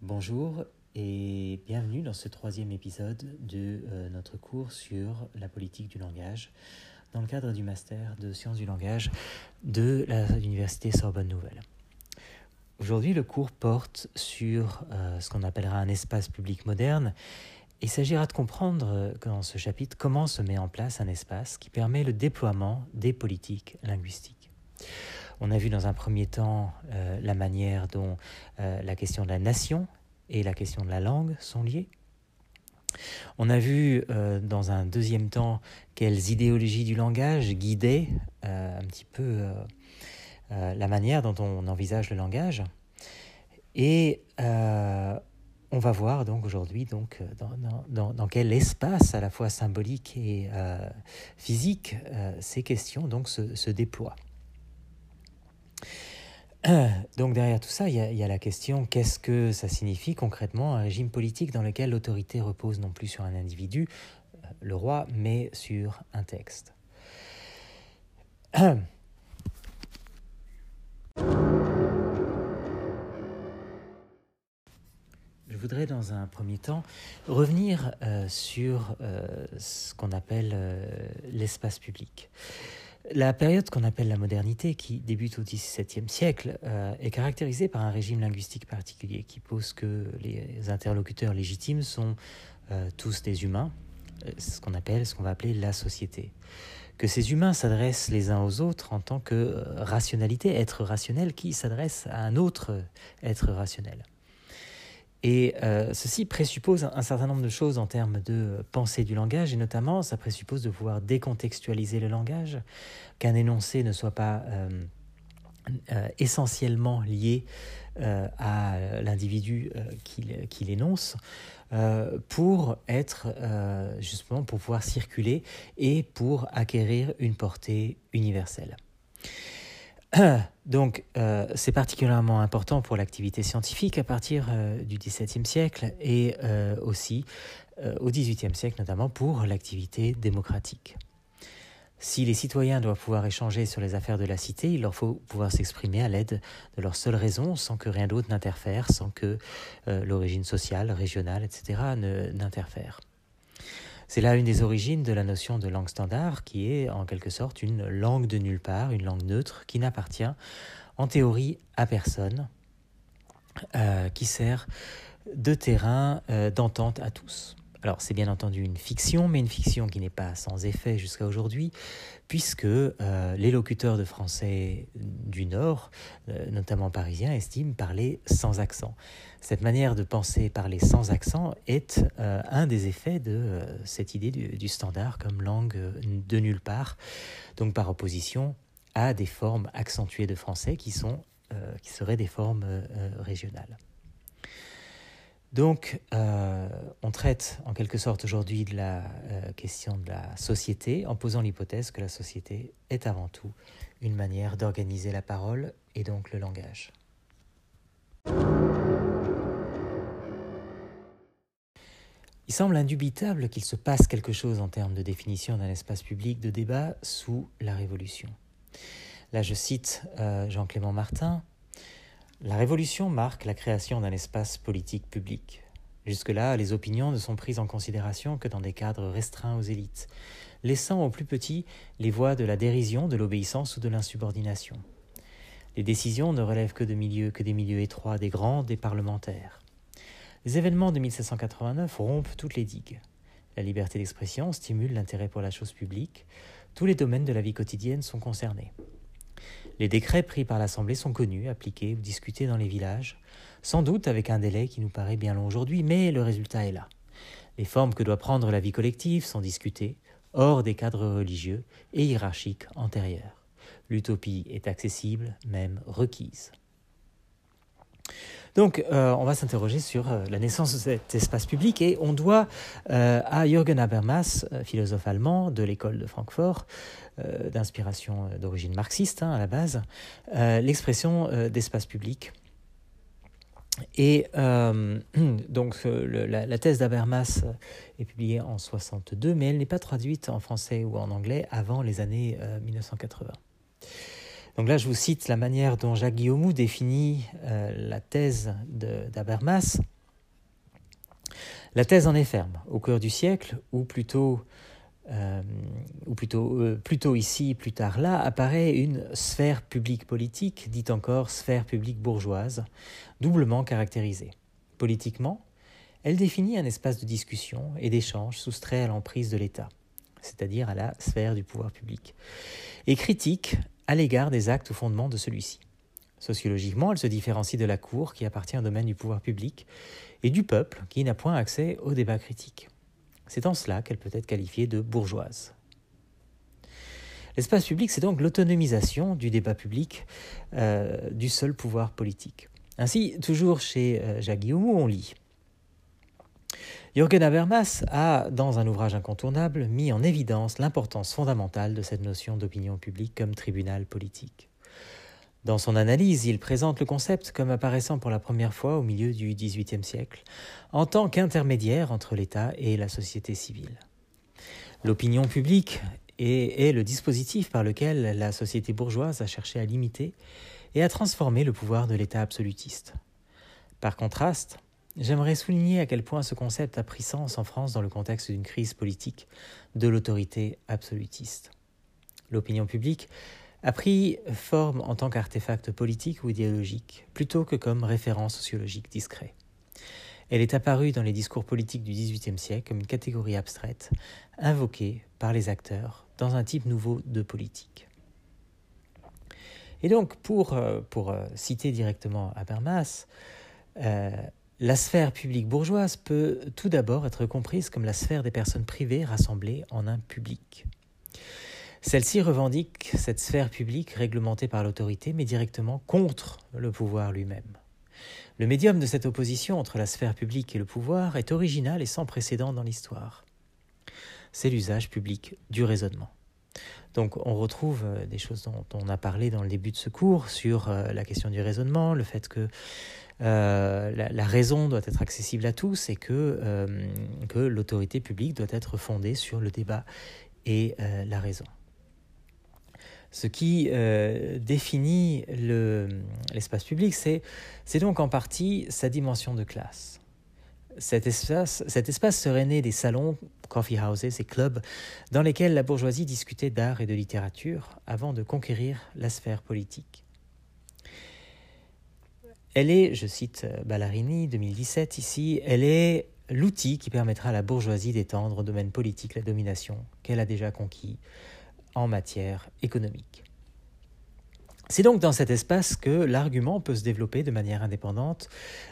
Bonjour et bienvenue dans ce troisième épisode de euh, notre cours sur la politique du langage dans le cadre du master de sciences du langage de l'université Sorbonne Nouvelle. Aujourd'hui, le cours porte sur euh, ce qu'on appellera un espace public moderne. Il s'agira de comprendre euh, dans ce chapitre comment se met en place un espace qui permet le déploiement des politiques linguistiques. On a vu dans un premier temps euh, la manière dont euh, la question de la nation et la question de la langue sont liées. On a vu euh, dans un deuxième temps quelles idéologies du langage guidaient un petit peu la manière dont on envisage le langage. Et on va voir donc aujourd'hui donc dans, quel espace à la fois symbolique et physique ces questions donc se déploient. Donc derrière tout ça, il y, a, la question qu'est-ce que ça signifie concrètement un régime politique dans lequel l'autorité repose non plus sur un individu, euh, le roi, mais sur un texte. Je voudrais dans un premier temps revenir euh, sur euh, ce qu'on appelle l'espace public. La période qu'on appelle la modernité, qui débute au XVIIe siècle, euh, est caractérisée par un régime linguistique particulier qui pose que les interlocuteurs légitimes sont euh, tous des humains, euh, ce qu'on appelle, ce qu'on va appeler la société. Que ces humains s'adressent les uns aux autres en tant que rationalité, être rationnel qui s'adresse à un autre être rationnel. Et euh, ceci présuppose un, certain nombre de choses en termes de pensée du langage, et notamment ça présuppose de pouvoir décontextualiser le langage, qu'un énoncé ne soit pas euh, euh, essentiellement lié à l'individu qui l'énonce, pour être justement pour pouvoir circuler et pour acquérir une portée universelle. Donc, euh, c'est particulièrement important pour l'activité scientifique à partir euh, du XVIIe siècle et euh, aussi au XVIIIe siècle, notamment pour l'activité démocratique. Si les citoyens doivent pouvoir échanger sur les affaires de la cité, il leur faut pouvoir s'exprimer à l'aide de leur seule raison, sans que rien d'autre n'interfère, sans que l'origine sociale, régionale, etc. n'interfère. C'est là une des origines de la notion de langue standard, qui est en quelque sorte une langue de nulle part, une langue neutre, qui n'appartient en théorie à personne, euh, qui sert de terrain euh, d'entente à tous. Alors c'est bien entendu une fiction, mais une fiction qui n'est pas sans effet jusqu'à aujourd'hui, puisque euh, les locuteurs de français du Nord, euh, notamment parisiens, estiment parler sans accent. Cette manière de penser parler sans accent est euh, un des effets de cette idée du, standard comme langue de nulle part, donc par opposition à des formes accentuées de français qui, sont, qui seraient des formes régionales. Donc, euh, on traite en quelque sorte aujourd'hui de la euh, question de la société en posant l'hypothèse que la société est avant tout une manière d'organiser la parole et donc le langage. Il semble indubitable qu'il se passe quelque chose en termes de définition d'un espace public de débat sous la Révolution. Là, je cite euh, Jean-Clément Martin, la Révolution marque la création d'un espace politique public. Jusque-là, les opinions ne sont prises en considération que dans des cadres restreints aux élites, laissant aux plus petits les voies de la dérision, de l'obéissance ou de l'insubordination. Les décisions ne relèvent que de milieux, que des milieux étroits, des grands, des parlementaires. Les événements de 1789 rompent toutes les digues. La liberté d'expression stimule l'intérêt pour la chose publique. Tous les domaines de la vie quotidienne sont concernés. Les décrets pris par l'Assemblée sont connus, appliqués ou discutés dans les villages, sans doute avec un délai qui nous paraît bien long aujourd'hui, mais le résultat est là. Les formes que doit prendre la vie collective sont discutées, hors des cadres religieux et hiérarchiques antérieurs. L'utopie est accessible, même requise. Donc, euh, on va s'interroger sur euh, la naissance de cet espace public et on doit euh, à Jürgen Habermas, philosophe allemand de l'école de Francfort, d'inspiration d'origine marxiste hein, à la base, l'expression d'espace public. Et donc, la, thèse d'Habermas est publiée en 62, mais elle n'est pas traduite en français ou en anglais avant les années 1980. Donc là, je vous cite la manière dont Jacques Guillaumou définit euh, la thèse d'Habermas. La thèse en est ferme. Au cœur du siècle, ou plutôt, euh, ou plutôt, euh, plutôt ici, plus tard là, apparaît une sphère publique politique, dite encore sphère publique bourgeoise, doublement caractérisée. Politiquement, elle définit un espace de discussion et d'échange soustrait à l'emprise de l'État, c'est-à-dire à la sphère du pouvoir public, et critique à l'égard des actes ou fondements de celui-ci. Sociologiquement, elle se différencie de la Cour, qui appartient au domaine du pouvoir public, et du peuple, qui n'a point accès au débat critique. C'est en cela qu'elle peut être qualifiée de bourgeoise. L'espace public, c'est donc l'autonomisation du débat public euh, du seul pouvoir politique. Ainsi, toujours chez euh, Jacques Guillaume, on lit Jürgen Habermas a, dans un ouvrage incontournable, mis en évidence l'importance fondamentale de cette notion d'opinion publique comme tribunal politique. Dans son analyse, il présente le concept comme apparaissant pour la première fois au milieu du XVIIIe siècle, en tant qu'intermédiaire entre l'État et la société civile. L'opinion publique est, est, le dispositif par lequel la société bourgeoise a cherché à limiter et à transformer le pouvoir de l'État absolutiste. Par contraste, J'aimerais souligner à quel point ce concept a pris sens en France dans le contexte d'une crise politique de l'autorité absolutiste. L'opinion publique a pris forme en tant qu'artefact politique ou idéologique, plutôt que comme référent sociologique discret. Elle est apparue dans les discours politiques du XVIIIe siècle comme une catégorie abstraite, invoquée par les acteurs dans un type nouveau de politique. Et donc, pour, euh, pour euh, citer directement Habermas, euh, la sphère publique bourgeoise peut tout d'abord être comprise comme la sphère des personnes privées rassemblées en un public. Celle-ci revendique cette sphère publique réglementée par l'autorité, mais directement contre le pouvoir lui-même. Le médium de cette opposition entre la sphère publique et le pouvoir est original et sans précédent dans l'histoire. C'est l'usage public du raisonnement. Donc on retrouve euh, des choses dont on a parlé dans le début de ce cours sur euh, la question du raisonnement, le fait que euh, la, raison doit être accessible à tous et que, euh, que l'autorité publique doit être fondée sur le débat et euh, la raison. Ce qui définit l'espace public, c'est donc en partie sa dimension de classe. Cet espace serait né des salons, coffee houses et clubs dans lesquels la bourgeoisie discutait d'art et de littérature avant de conquérir la sphère politique. Elle est, je cite euh, Ballarini 2017 ici, elle est l'outil qui permettra à la bourgeoisie d'étendre au domaine politique la domination qu'elle a déjà conquis en matière économique. C'est donc dans cet espace que l'argument peut se développer de manière indépendante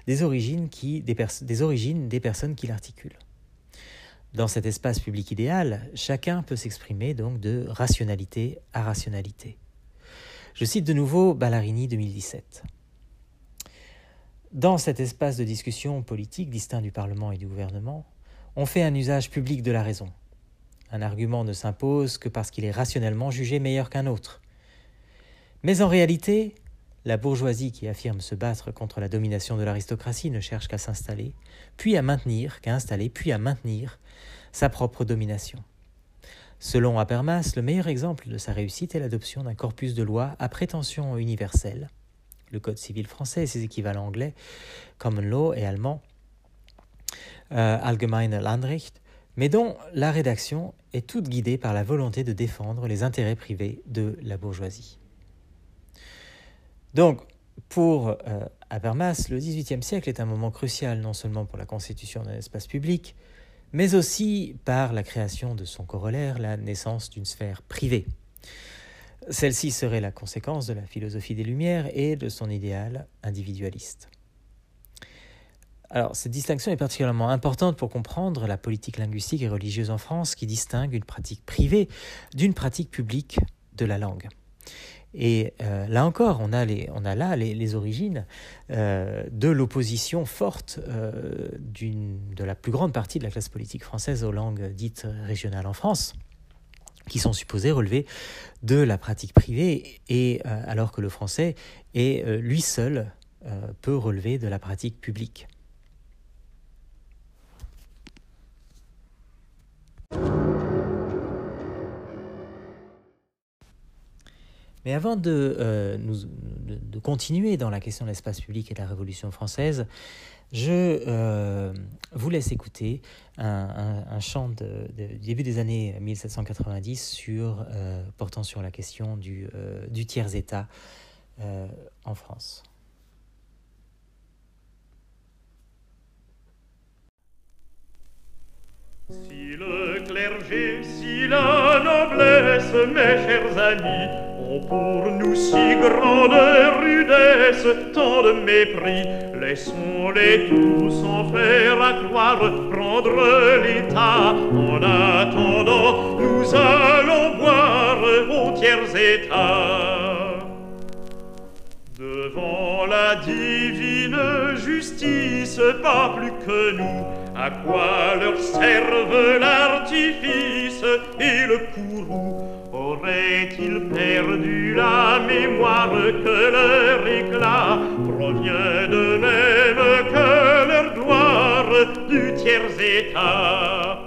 des origines, des personnes qui l'articulent. Dans cet espace public idéal, chacun peut s'exprimer donc de rationalité à rationalité. Je cite de nouveau Ballarini 2017. Dans cet espace de discussion politique distinct du Parlement et du gouvernement, on fait un usage public de la raison. Un argument ne s'impose que parce qu'il est rationnellement jugé meilleur qu'un autre. Mais en réalité, la bourgeoisie qui affirme se battre contre la domination de l'aristocratie ne cherche qu'à s'installer, puis à maintenir, qu'à installer, puis à maintenir sa propre domination. Selon Habermas, le meilleur exemple de sa réussite est l'adoption d'un corpus de lois à prétention universelle, le Code civil français et ses équivalents anglais, Common Law et allemand, euh, Allgemeine Landrecht, mais dont la rédaction est toute guidée par la volonté de défendre les intérêts privés de la bourgeoisie. Donc, pour euh, Habermas, le XVIIIe siècle est un moment crucial non seulement pour la constitution d'un espace public, mais aussi par la création de son corollaire, la naissance d'une sphère privée. Celle-ci serait la conséquence de la philosophie des Lumières et de son idéal individualiste. Alors, cette distinction est particulièrement importante pour comprendre la politique linguistique et religieuse en France qui distingue une pratique privée d'une pratique publique de la langue. Et euh, là encore, on a, les, là les, les origines euh, de l'opposition forte euh, de la plus grande partie de la classe politique française aux langues dites régionales en France qui sont supposés relever de la pratique privée, et euh, alors que le français est euh, lui seul euh, peut relever de la pratique publique. Mais avant de, de, continuer dans la question de l'espace public et de la Révolution française, je vous laisse écouter un, chant de, début des années 1790 sur, portant sur la question du, du tiers-État en France. Si le clergé, si la noblesse, mes chers amis, pour nous si grande rudesse, tant de mépris, laissons-les tous en faire accroire, prendre l'État. En attendant, nous allons boire au tiers état. Devant la divine justice, pas plus que nous, à quoi leur servent l'artifice? Et le courroux Aurait-il perdu la mémoire que leur éclat provient de même que leur gloire du tiers-état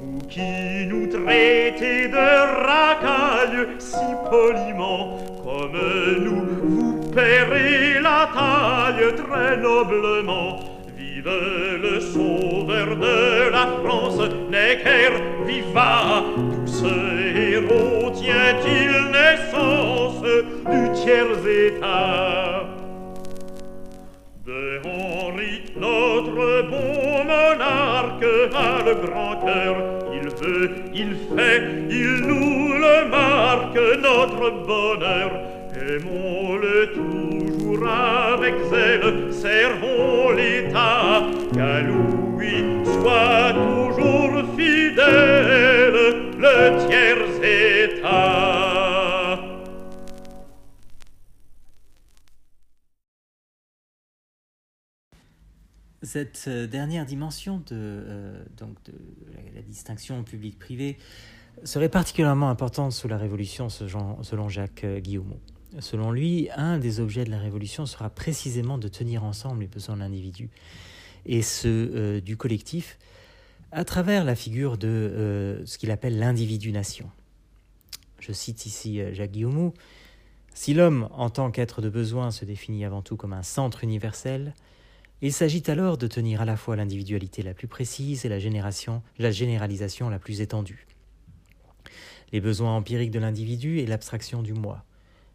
Vous qui nous traitez de racailles si poliment comme nous vous paierez la taille très noblement le sauveur de la France, Necker viva, tout ce héros tient-il naissance du tiers-état De Henri, notre bon monarque, a le grand cœur, il veut, il fait, il nous le marque, notre bonheur, aimons-le avec zèle, servons l'État, qu'à Louis soit toujours fidèle le tiers-État. Cette euh, dernière dimension de, euh, donc de la, distinction public-privé serait particulièrement importante sous la Révolution selon Jacques euh, Guillaume. Selon lui, un des objets de la Révolution sera précisément de tenir ensemble les besoins de l'individu et ceux euh, du collectif à travers la figure de euh, ce qu'il appelle l'individu-nation. Je cite ici euh, Jacques Guillaume. Si l'homme, en tant qu'être de besoin, se définit avant tout comme un centre universel, il s'agit alors de tenir à la fois l'individualité la plus précise et la généralisation la plus étendue. Les besoins empiriques de l'individu et l'abstraction du moi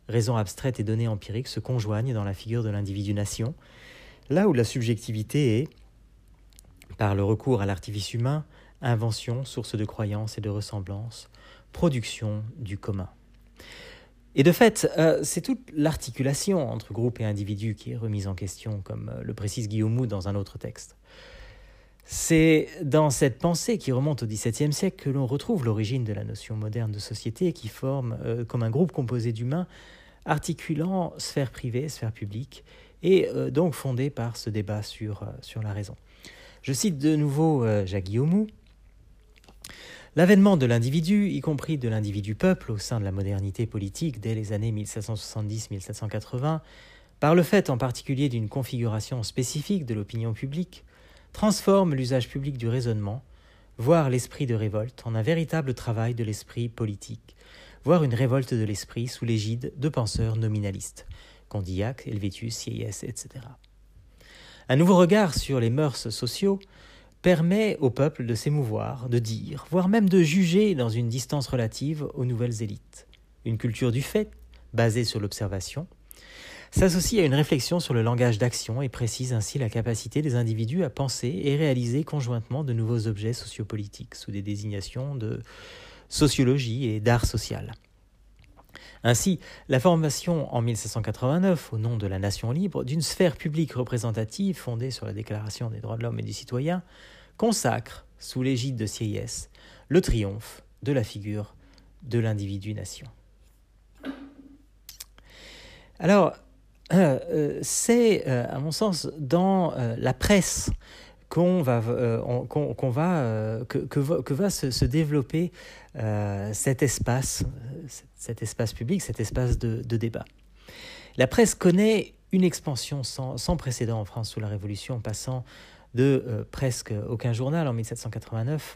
raisons abstraites et données empiriques se conjoignent dans la figure de l'individu-nation, là où la subjectivité est, par le recours à l'artifice humain, invention, source de croyance et de ressemblance, production du commun. Et de fait, euh, c'est toute l'articulation entre groupe et individu qui est remise en question, comme le précise Guillaume dans un autre texte. C'est dans cette pensée qui remonte au XVIIe siècle que l'on retrouve l'origine de la notion moderne de société qui forme euh, comme un groupe composé d'humains articulant sphère privée, sphère publique, et euh, donc fondé par ce débat sur, euh, sur la raison. Je cite de nouveau Jacques Guillaume. L'avènement de l'individu, y compris de l'individu-peuple au sein de la modernité politique dès les années 1770-1780, par le fait en particulier d'une configuration spécifique de l'opinion publique, transforme l'usage public du raisonnement, voire l'esprit de révolte, en un véritable travail de l'esprit politique, voire une révolte de l'esprit sous l'égide de penseurs nominalistes, Condillac, Helvétius, Sieyès, etc. Un nouveau regard sur les mœurs sociaux permet au peuple de s'émouvoir, de dire, voire même de juger dans une distance relative aux nouvelles élites. Une culture du fait, basée sur l'observation, s'associe à une réflexion sur le langage d'action et précise ainsi la capacité des individus à penser et réaliser conjointement de nouveaux objets sociopolitiques sous des désignations de sociologie et d'art social. Ainsi, la formation en 1789, au nom de la nation libre, d'une sphère publique représentative fondée sur la Déclaration des droits de l'homme et du citoyen, consacre, sous l'égide de Sieyès, le triomphe de la figure de l'individu-nation. Alors, c'est, euh, à mon sens, dans la presse qu'on va, va, que, va, se, développer cet espace, cet espace public, cet espace de, débat. La presse connaît une expansion sans, précédent en France sous la Révolution, passant de presque aucun journal en 1789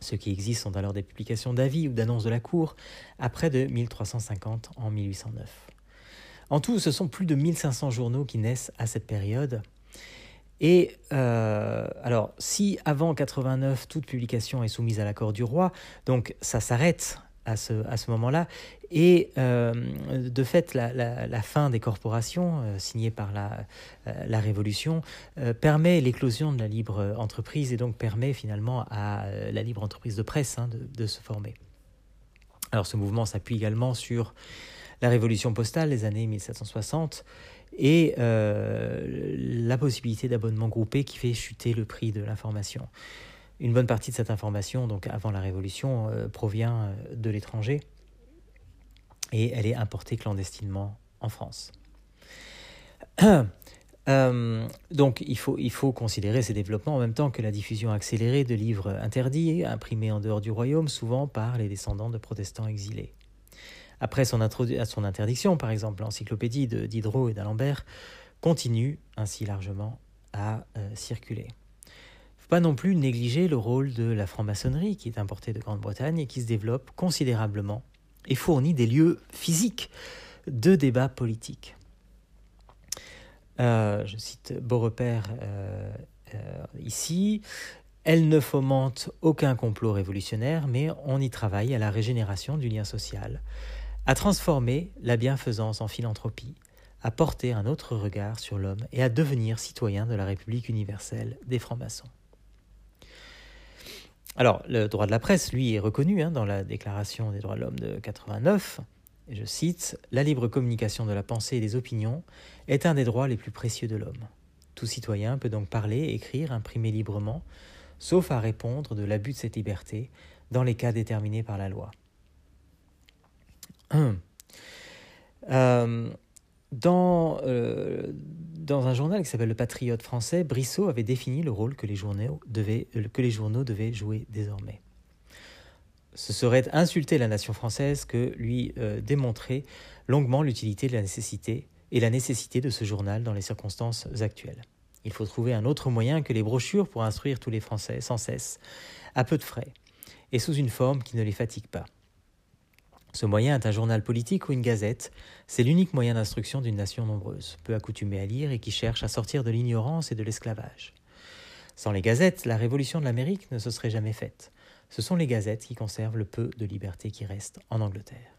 Ceux qui existent sont alors des publications d'avis ou d'annonces de la cour, après de 1350 en 1809. En tout, ce sont plus de 1500 journaux qui naissent à cette période. Et euh, alors, si avant 89, toute publication est soumise à l'accord du roi, donc ça s'arrête à ce, moment-là. Et euh, de fait, la, fin des corporations, euh, signée par la, Révolution, permet l'éclosion de la libre entreprise et donc permet finalement à la libre entreprise de presse hein, de, se former. Alors ce mouvement s'appuie également sur la Révolution postale des années 1760 et la possibilité d'abonnement groupé qui fait chuter le prix de l'information. Une bonne partie de cette information, donc avant la Révolution, euh, provient euh, de l'étranger et elle est importée clandestinement en France. Euh, donc il faut, il faut considérer ces développements en même temps que la diffusion accélérée de livres interdits, imprimés en dehors du royaume, souvent par les descendants de protestants exilés. Après son, interdiction, par exemple, l'encyclopédie de Diderot et d'Alembert continue ainsi largement à circuler pas non plus négliger le rôle de la franc-maçonnerie qui est importée de Grande-Bretagne et qui se développe considérablement et fournit des lieux physiques de débats politiques. Euh, je cite Beaurepaire euh, euh, ici. Elle ne fomente aucun complot révolutionnaire, mais on y travaille à la régénération du lien social, à transformer la bienfaisance en philanthropie, à porter un autre regard sur l'homme et à devenir citoyen de la République universelle des francs-maçons. Alors, le droit de la presse, lui, est reconnu hein, dans la Déclaration des droits de l'homme de 89. Et je cite La libre communication de la pensée et des opinions est un des droits les plus précieux de l'homme. Tout citoyen peut donc parler, écrire, imprimer librement, sauf à répondre de l'abus de cette liberté dans les cas déterminés par la loi. Euh, dans, euh, dans un journal qui s'appelle Le Patriote français, Brissot avait défini le rôle que les, journaux devaient, euh, jouer désormais. Ce serait insulter la nation française que lui démontrer longuement l'utilité de la nécessité et la nécessité de ce journal dans les circonstances actuelles. Il faut trouver un autre moyen que les brochures pour instruire tous les Français sans cesse, à peu de frais, et sous une forme qui ne les fatigue pas. Ce moyen est un journal politique ou une gazette. C'est l'unique moyen d'instruction d'une nation nombreuse, peu accoutumée à lire et qui cherche à sortir de l'ignorance et de l'esclavage. Sans les gazettes, la révolution de l'Amérique ne se serait jamais faite. Ce sont les gazettes qui conservent le peu de liberté qui reste en Angleterre.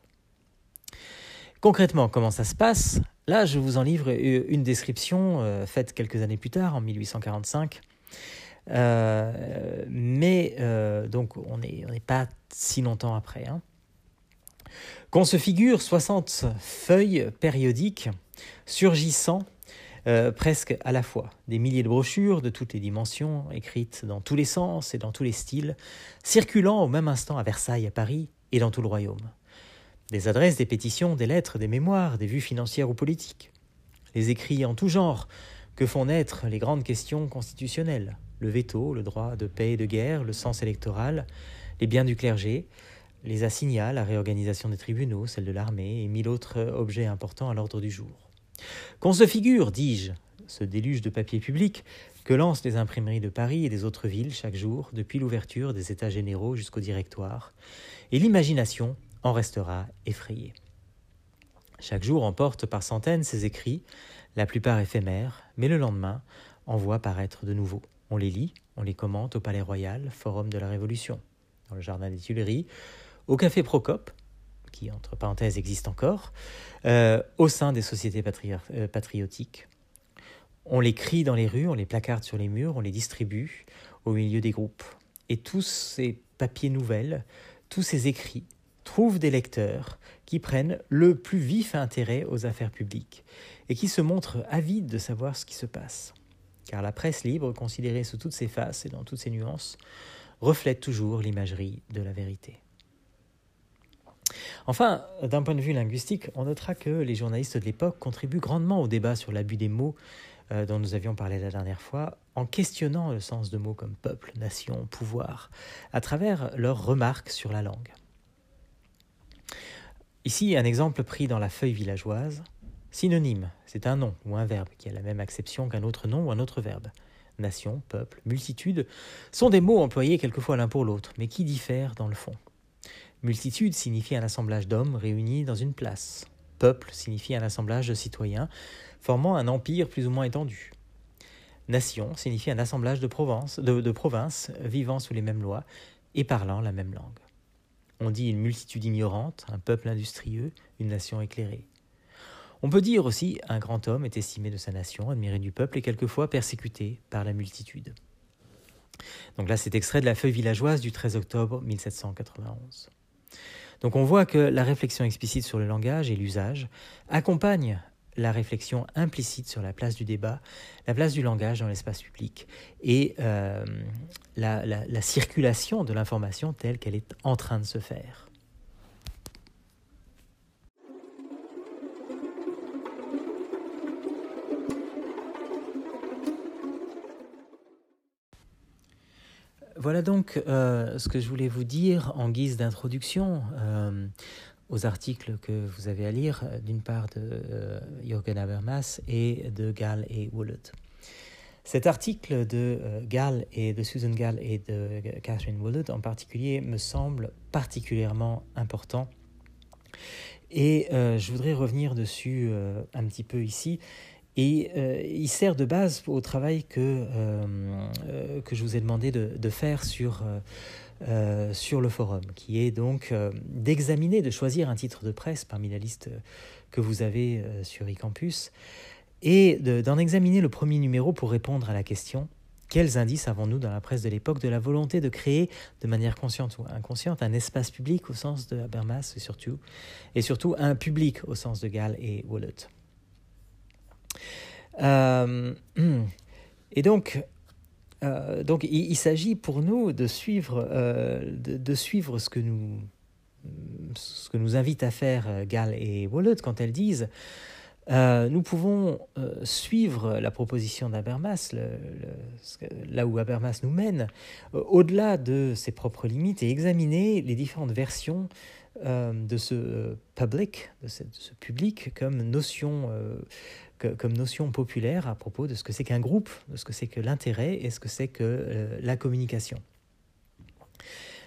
Concrètement, comment ça se passe? Là, je vous en livre une description euh, faite quelques années plus tard, en 1845. Euh, mais euh, donc, on n'est pas si longtemps après. Hein. Qu'on se figure 60 feuilles périodiques surgissant euh, presque à la fois, des milliers de brochures de toutes les dimensions, écrites dans tous les sens et dans tous les styles, circulant au même instant à Versailles, à Paris et dans tout le royaume. Des adresses, des pétitions, des lettres, des mémoires, des vues financières ou politiques. Les écrits en tout genre que font naître les grandes questions constitutionnelles, le veto, le droit de paix et de guerre, le sens électoral, les biens du clergé, les assignats, la réorganisation des tribunaux, celle de l'armée et mille autres objets importants à l'ordre du jour. Qu'on se figure, dis-je, ce déluge de papier public que lancent les imprimeries de Paris et des autres villes chaque jour, depuis l'ouverture des États généraux jusqu'au directoire, et l'imagination en restera effrayée. Chaque jour emporte par centaines ces écrits, la plupart éphémères, mais le lendemain en voit paraître de nouveaux. On les lit, on les commente au Palais Royal, Forum de la Révolution, dans le Jardin des Tuileries, au Café Procope, qui entre parenthèses existe encore, euh, au sein des sociétés euh, patriotiques. On les crie dans les rues, on les placarde sur les murs, on les distribue au milieu des groupes. Et tous ces papiers nouvelles, tous ces écrits trouvent des lecteurs qui prennent le plus vif intérêt aux affaires publiques et qui se montrent avides de savoir ce qui se passe. Car la presse libre, considérée sous toutes ses faces et dans toutes ses nuances, reflète toujours l'imagerie de la vérité. Enfin, d'un point de vue linguistique, on notera que les journalistes de l'époque contribuent grandement au débat sur l'abus des mots euh, dont nous avions parlé la dernière fois, en questionnant le sens de mots comme peuple, nation, pouvoir, à travers leurs remarques sur la langue. Ici, un exemple pris dans la feuille villageoise. Synonyme, c'est un nom ou un verbe qui a la même acception qu'un autre nom ou un autre verbe. nation, peuple, multitude, sont des mots employés quelquefois l'un pour l'autre, mais qui diffèrent dans le fond. Multitude signifie un assemblage d'hommes réunis dans une place. Peuple signifie un assemblage de citoyens formant un empire plus ou moins étendu. Nation signifie un assemblage de, provinces vivant sous les mêmes lois et parlant la même langue. On dit une multitude ignorante, un peuple industrieux, une nation éclairée. On peut dire aussi un grand homme est estimé de sa nation, admiré du peuple et quelquefois persécuté par la multitude. Donc là, c'est extrait de la feuille villageoise du 13 octobre 1791. Donc on voit que la réflexion explicite sur le langage et l'usage accompagne la réflexion implicite sur la place du débat, la place du langage dans l'espace public et euh, la circulation de l'information telle qu'elle est en train de se faire. Voilà donc euh, ce que je voulais vous dire en guise d'introduction euh, aux articles que vous avez à lire, euh, d'une part de Jürgen Habermas et de Gall et Woollett. Cet article de Gall et de Susan Gall et de Catherine Woollett en particulier me semble particulièrement important. Et je voudrais revenir dessus un petit peu ici et euh, il sert de base au travail que, euh, euh, que je vous ai demandé de, de faire sur, sur le forum, qui est donc d'examiner, de choisir un titre de presse parmi la liste que vous avez sur eCampus, et d'en examiner le premier numéro pour répondre à la question quels indices avons-nous dans la presse de l'époque de la volonté de créer, de manière consciente ou inconsciente, un espace public au sens de Habermas et surtout, et surtout un public au sens de Gall et Woollett euh, et donc, euh, donc il, s'agit pour nous de suivre, euh, de, suivre ce que nous ce que nous invite à faire Gall et Wallet quand elles disent nous pouvons suivre la proposition d'Habermas, là où Habermas nous mène, au-delà de ses propres limites et examiner les différentes versions de ce public, de ce, public comme notion comme notion populaire à propos de ce que c'est qu'un groupe, de ce que c'est que l'intérêt et ce que c'est que euh, la communication.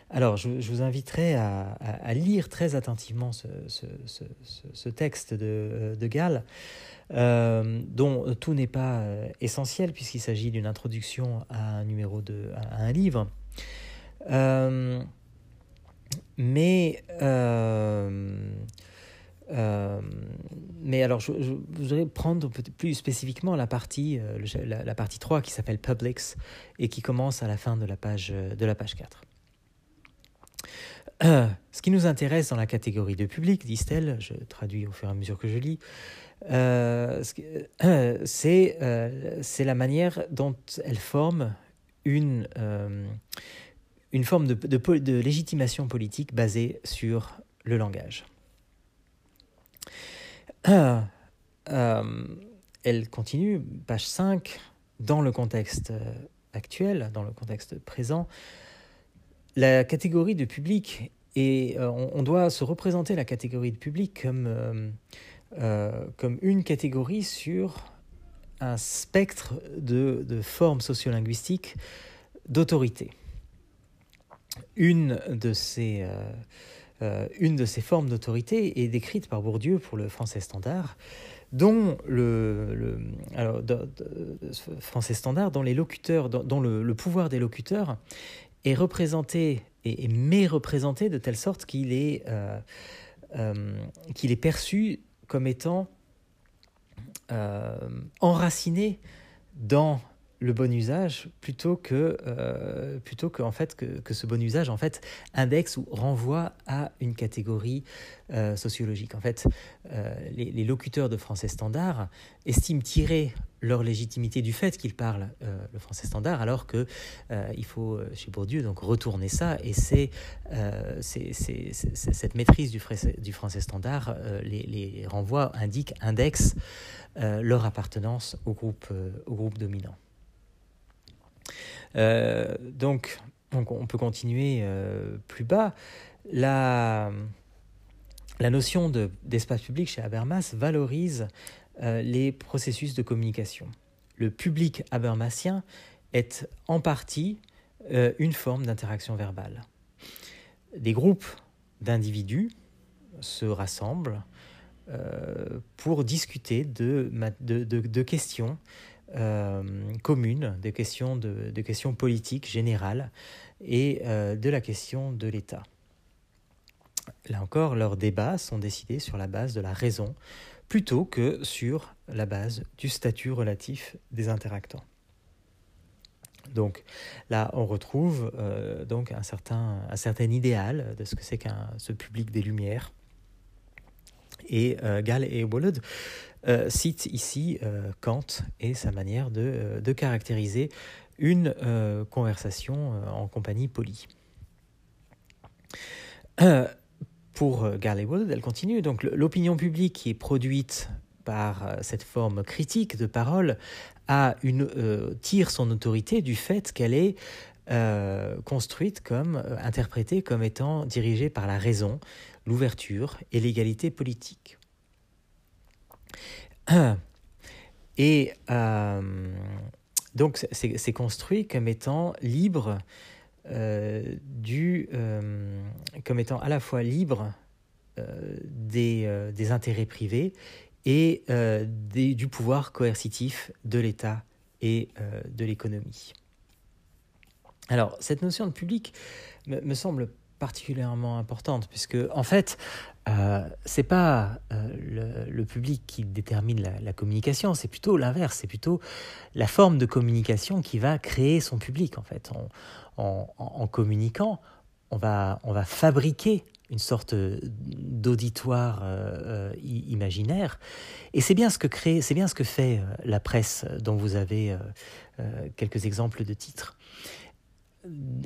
Alors, je, vous inviterai à, lire très attentivement ce, texte de, euh, de Gall, euh, dont tout n'est pas essentiel puisqu'il s'agit d'une introduction à un numéro de, un livre. mais mais alors, je, voudrais prendre plus spécifiquement la partie, euh, la, partie 3 qui s'appelle Publics et qui commence à la fin de la page, de la page 4. Euh, ce qui nous intéresse dans la catégorie de public, disent-elles, je traduis au fur et à mesure que je lis, c'est la manière dont elle forme une, une forme de légitimation politique basée sur le langage. Euh, elle continue, page 5, dans le contexte euh, actuel, dans le contexte présent, la catégorie de public, et euh, on, doit se représenter la catégorie de public comme, une catégorie sur un spectre de, de formes sociolinguistiques d'autorité. Une de ces euh, une de ces formes d'autorité est décrite par Bourdieu pour le français standard, dont le, français standard, dont les locuteurs, dont, le, pouvoir des locuteurs est représenté et, est représenté de telle sorte qu'il est, euh, euh, qu'il est perçu comme étant enraciné dans le bon usage plutôt que euh, plutôt que en fait que, que, ce bon usage en fait indexe ou renvoie à une catégorie euh, sociologique. En fait euh, les, locuteurs de français standard estiment tirer leur légitimité du fait qu'ils parlent le français standard alors que il faut chez Bourdieu donc retourner ça. Et c'est cette maîtrise du, du français standard les, les, renvoie indique indexe leur appartenance au groupe au groupe dominant euh, donc, on peut continuer euh, plus bas. La, notion d'espace public chez Habermas valorise euh, les processus de communication. Le public habermasien est en partie une forme d'interaction verbale. Des groupes d'individus se rassemblent pour discuter de questions euh, communes, des questions, de, questions politiques générales et euh, de la question de l'État. Là encore, leurs débats sont décidés sur la base de la raison plutôt que sur la base du statut relatif des interactants. Donc là, on retrouve euh, un certain, idéal de ce que c'est qu'un ce public des Lumières. Et Gall et Wollod euh, cite ici euh, Kant et sa manière de, euh, caractériser une conversation en compagnie polie. pour Garley-Wood, elle continue, donc l'opinion publique qui est produite par cette forme critique de parole a une, tire son autorité du fait qu'elle est construite comme, interprétée comme étant dirigée par la raison, l'ouverture et l'égalité politique. Et euh, donc c'est construit comme étant libre euh, du, euh, comme étant à la fois libre des, des, intérêts privés et du pouvoir coercitif de l'État et de l'économie. Alors cette notion de public me, me semble particulièrement importante puisque en fait euh, c'est pas euh, le, public qui détermine la, communication, c'est plutôt l'inverse, c'est plutôt la forme de communication qui va créer son public en fait. En, communiquant, on va, on va fabriquer une sorte d'auditoire euh, imaginaire, et c'est bien ce que bien ce que fait la presse, dont vous avez quelques exemples de titres.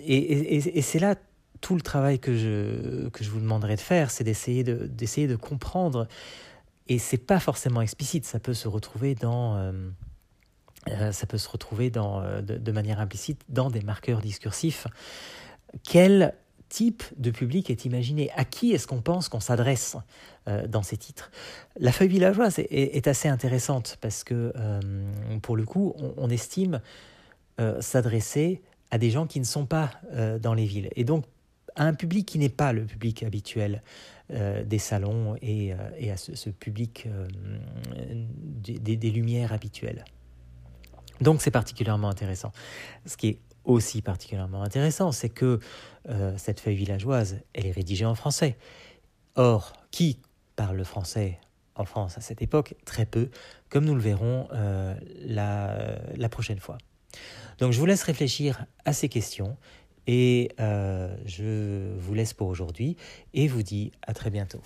Et c'est là tout le travail que je, que je vous demanderai de faire, c'est d'essayer de, d'essayer de comprendre. Et c'est pas forcément explicite, ça peut se retrouver dans, euh, euh, ça peut se retrouver dans, euh, de, manière implicite dans des marqueurs discursifs. Quel type de public est imaginé? À qui est-ce qu'on pense qu'on s'adresse dans ces titres? La feuille villageoise est, assez intéressante parce que, pour le coup, on, on estime s'adresser à des gens qui ne sont pas dans les villes. Et donc, à un public qui n'est pas le public habituel euh, des salons et, euh, à ce, public euh, des, lumières habituelles. Donc c'est particulièrement intéressant. Ce qui est aussi particulièrement intéressant, c'est que cette feuille villageoise, elle est rédigée en français. Or, qui parle le français en France à cette époque? Très peu, comme nous le verrons la prochaine fois. Donc je vous laisse réfléchir à ces questions et euh, je vous laisse pour aujourd'hui et vous dis à très bientôt.